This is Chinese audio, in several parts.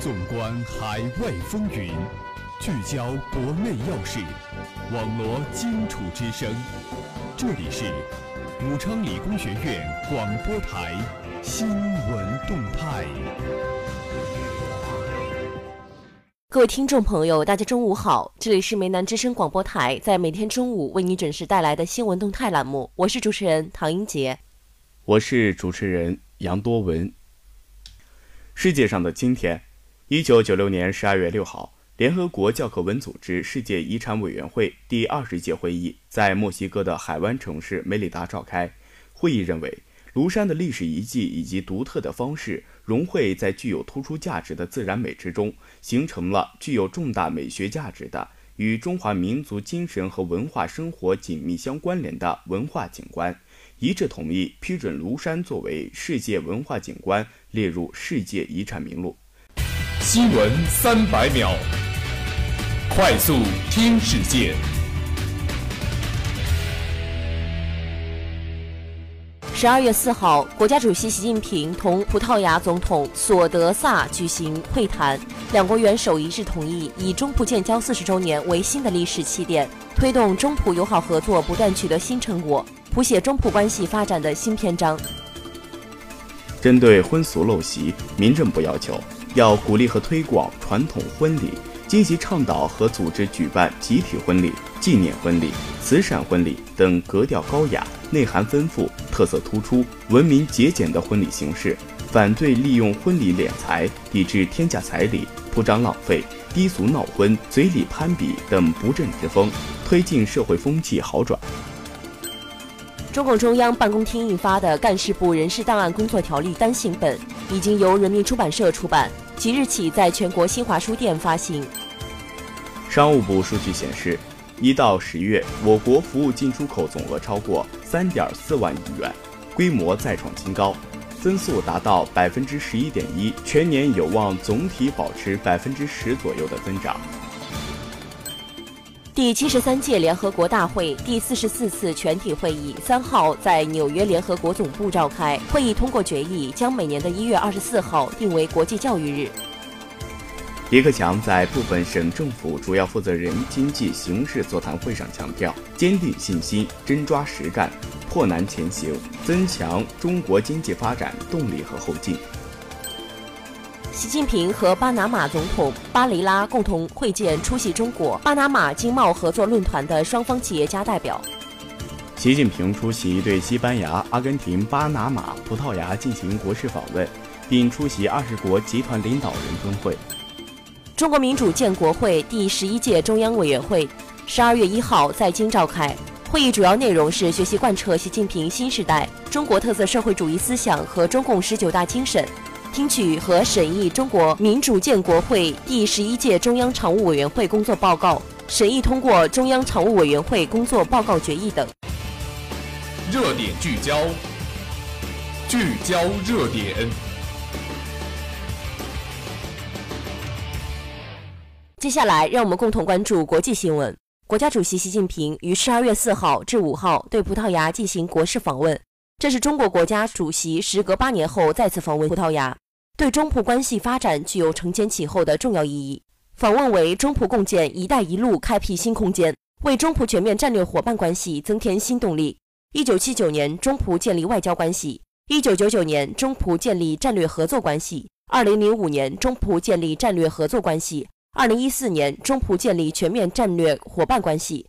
纵观海外风云，聚焦国内要事，网罗荆楚之声。这里是武昌理工学院广播台新闻动态。各位听众朋友，大家中午好，这里是梅南之声广播台，在每天中午为你准时带来的新闻动态栏目，我是主持人唐英杰，我是主持人杨多文。世界上的今天。一九九六年十二月六号，联合国教科文组织世界遗产委员会第二十届会议在墨西哥的海湾城市梅里达召开。会议认为，庐山的历史遗迹以及独特的方式融汇在具有突出价值的自然美之中，形成了具有重大美学价值的、与中华民族精神和文化生活紧密相关联的文化景观，一致同意批准庐山作为世界文化景观列入世界遗产名录。新闻三百秒，快速听世界。十二月四号，国家主席习近平同葡萄牙总统索德萨举行会谈，两国元首一致同意以中葡建交四十周年为新的历史起点，推动中葡友好合作不断取得新成果，谱写中葡关系发展的新篇章。针对婚俗陋习，民政部要求。要鼓励和推广传统婚礼，积极倡导和组织举办集体婚礼、纪念婚礼、慈善婚礼等格调高雅、内涵丰富、特色突出、文明节俭的婚礼形式，反对利用婚礼敛财，以致天价彩礼、铺张浪费、低俗闹婚、嘴里攀比等不正之风，推进社会风气好转。中共中央办公厅印发的《干事部人事档案工作条例》单行本已经由人民出版社出版，即日起在全国新华书店发行。商务部数据显示，一到十月，我国服务进出口总额超过三点四万亿元，规模再创新高，增速达到百分之十一点一，全年有望总体保持百分之十左右的增长。第七十三届联合国大会第四十四次全体会议三号在纽约联合国总部召开。会议通过决议，将每年的一月二十四号定为国际教育日。李克强在部分省政府主要负责人经济形势座谈会上强调，坚定信心，真抓实干，破难前行，增强中国经济发展动力和后劲。习近平和巴拿马总统巴雷拉共同会见出席中国巴拿马经贸合作论坛的双方企业家代表。习近平出席对西班牙、阿根廷、巴拿马、葡萄牙进行国事访问，并出席二十国集团领导人峰会。中国民主建国会第十一届中央委员会十二月一号在京召开，会议主要内容是学习贯彻习近平新时代中国特色社会主义思想和中共十九大精神。听取和审议中国民主建国会第十一届中央常务委员会工作报告，审议通过中央常务委员会工作报告决议等。热点聚焦，聚焦热点。接下来，让我们共同关注国际新闻。国家主席习近平于十二月四号至五号对葡萄牙进行国事访问。这是中国国家主席时隔八年后再次访问葡萄牙，对中葡关系发展具有承前启后的重要意义。访问为中葡共建“一带一路”开辟新空间，为中葡全面战略伙伴关系增添新动力。一九七九年，中葡建立外交关系；一九九九年，中葡建立战略合作关系；二零零五年，中葡建立战略合作关系；二零一四年，中葡建立全面战略伙伴关系。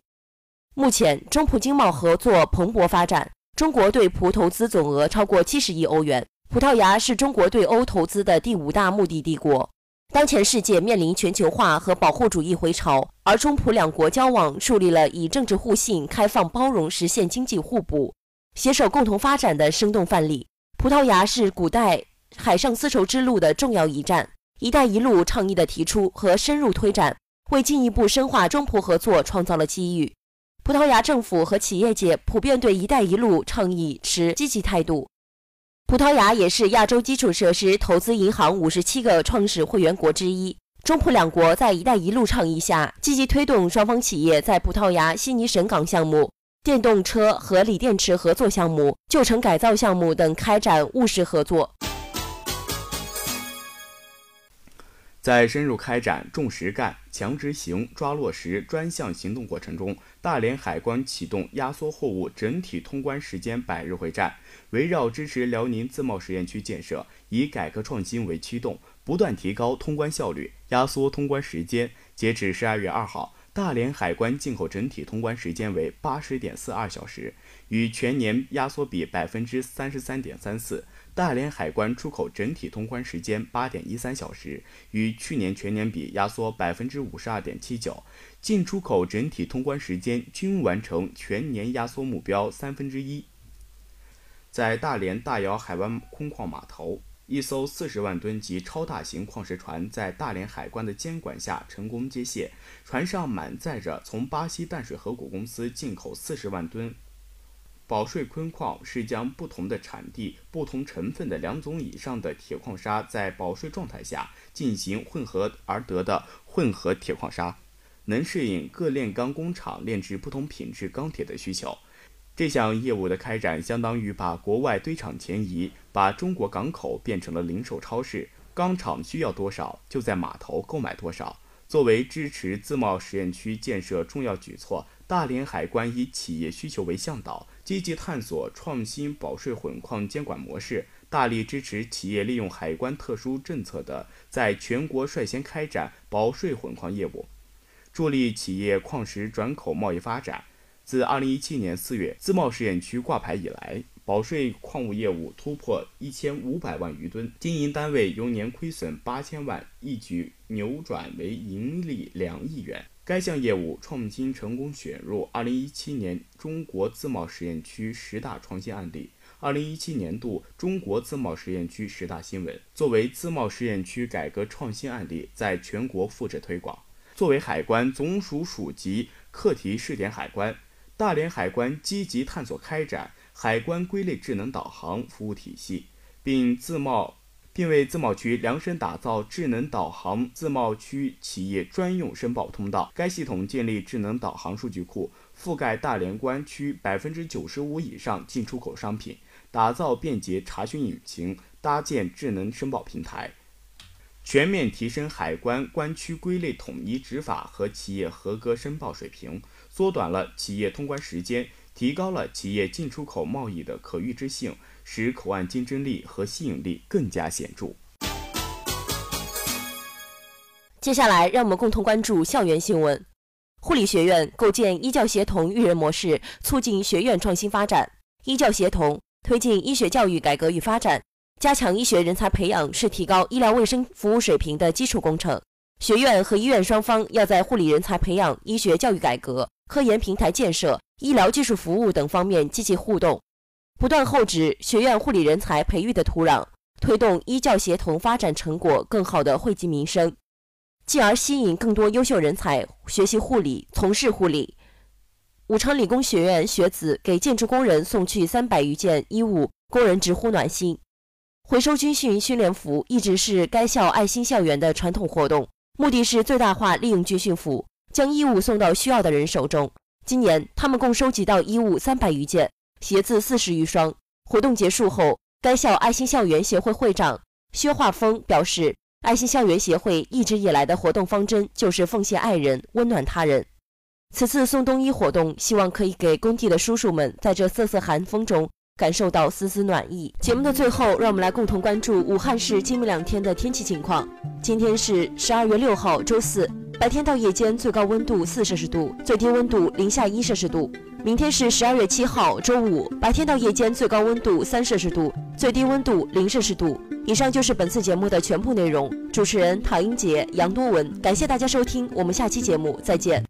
目前，中葡经贸合作蓬勃发展。中国对葡投资总额超过七十亿欧元，葡萄牙是中国对欧投资的第五大目的地国。当前世界面临全球化和保护主义回潮，而中葡两国交往树立了以政治互信、开放包容实现经济互补、携手共同发展的生动范例。葡萄牙是古代海上丝绸之路的重要一站，“一带一路”倡议的提出和深入推展，为进一步深化中葡合作创造了机遇。葡萄牙政府和企业界普遍对“一带一路”倡议持积极态度。葡萄牙也是亚洲基础设施投资银行五十七个创始会员国之一。中葡两国在“一带一路”倡议下，积极推动双方企业在葡萄牙悉尼省港项目、电动车和锂电池合作项目、旧城改造项目等开展务实合作。在深入开展重实干、强执行、抓落实专项行动过程中，大连海关启动压缩货物整体通关时间百日会战，围绕支持辽宁自贸试验区建设，以改革创新为驱动，不断提高通关效率，压缩通关时间。截至十二月二号，大连海关进口整体通关时间为八十点四二小时，与全年压缩比百分之三十三点三四。大连海关出口整体通关时间八点一三小时，与去年全年比压缩百分之五十二点七九。进出口整体通关时间均完成全年压缩目标三分之一。在大连大窑海湾空矿码头，一艘四十万吨级超大型矿石船在大连海关的监管下成功接卸，船上满载着从巴西淡水河谷公司进口四十万吨。保税锌矿是将不同的产地、不同成分的两种以上的铁矿砂在保税状态下进行混合而得的混合铁矿砂，能适应各炼钢工厂炼制不同品质钢铁的需求。这项业务的开展，相当于把国外堆场前移，把中国港口变成了零售超市。钢厂需要多少，就在码头购买多少。作为支持自贸试验区建设重要举措，大连海关以企业需求为向导。积极探索创新保税混矿监管模式，大力支持企业利用海关特殊政策的，在全国率先开展保税混矿业务，助力企业矿石转口贸易发展。自2017年4月自贸试验区挂牌以来，保税矿物业务突破1500万余吨，经营单位由年亏损8000万一举扭转为盈利两亿元。该项业务创新成功选入2017年中国自贸试验区十大创新案例、2017年度中国自贸试验区十大新闻，作为自贸试验区改革创新案例，在全国复制推广。作为海关总署属级课题试点海关，大连海关积极探索开展海关归类智能导航服务体系，并自贸。并为自贸区量身打造智能导航自贸区企业专用申报通道。该系统建立智能导航数据库，覆盖大连关区百分之九十五以上进出口商品，打造便捷查询引擎，搭建智能申报平台，全面提升海关关区归类统一执法和企业合格申报水平，缩短了企业通关时间，提高了企业进出口贸易的可预知性。使口岸竞争力和吸引力更加显著。接下来，让我们共同关注校园新闻。护理学院构建医教协同育人模式，促进学院创新发展。医教协同推进医学教育改革与发展，加强医学人才培养是提高医疗卫生服务水平的基础工程。学院和医院双方要在护理人才培养、医学教育改革、科研平台建设、医疗技术服务等方面积极互动。不断厚植学院护理人才培育的土壤，推动医教协同发展成果更好地惠及民生，进而吸引更多优秀人才学习护理、从事护理。武昌理工学院学子给建筑工人送去三百余件衣物，工人直呼暖心。回收军训训练服一直是该校爱心校园的传统活动，目的是最大化利用军训服，将衣物送到需要的人手中。今年，他们共收集到衣物三百余件。鞋子四十余双。活动结束后，该校爱心校园协会会长薛化峰表示，爱心校园协会一直以来的活动方针就是奉献爱人，温暖他人。此次送冬衣活动，希望可以给工地的叔叔们在这瑟瑟寒风中感受到丝丝暖意。节目的最后，让我们来共同关注武汉市今明两天的天气情况。今天是十二月六号，周四，白天到夜间最高温度四摄氏度，最低温度零下一摄氏度。明天是十二月七号，周五，白天到夜间最高温度三摄氏度，最低温度零摄氏度。以上就是本次节目的全部内容。主持人唐英杰、杨多文，感谢大家收听，我们下期节目再见。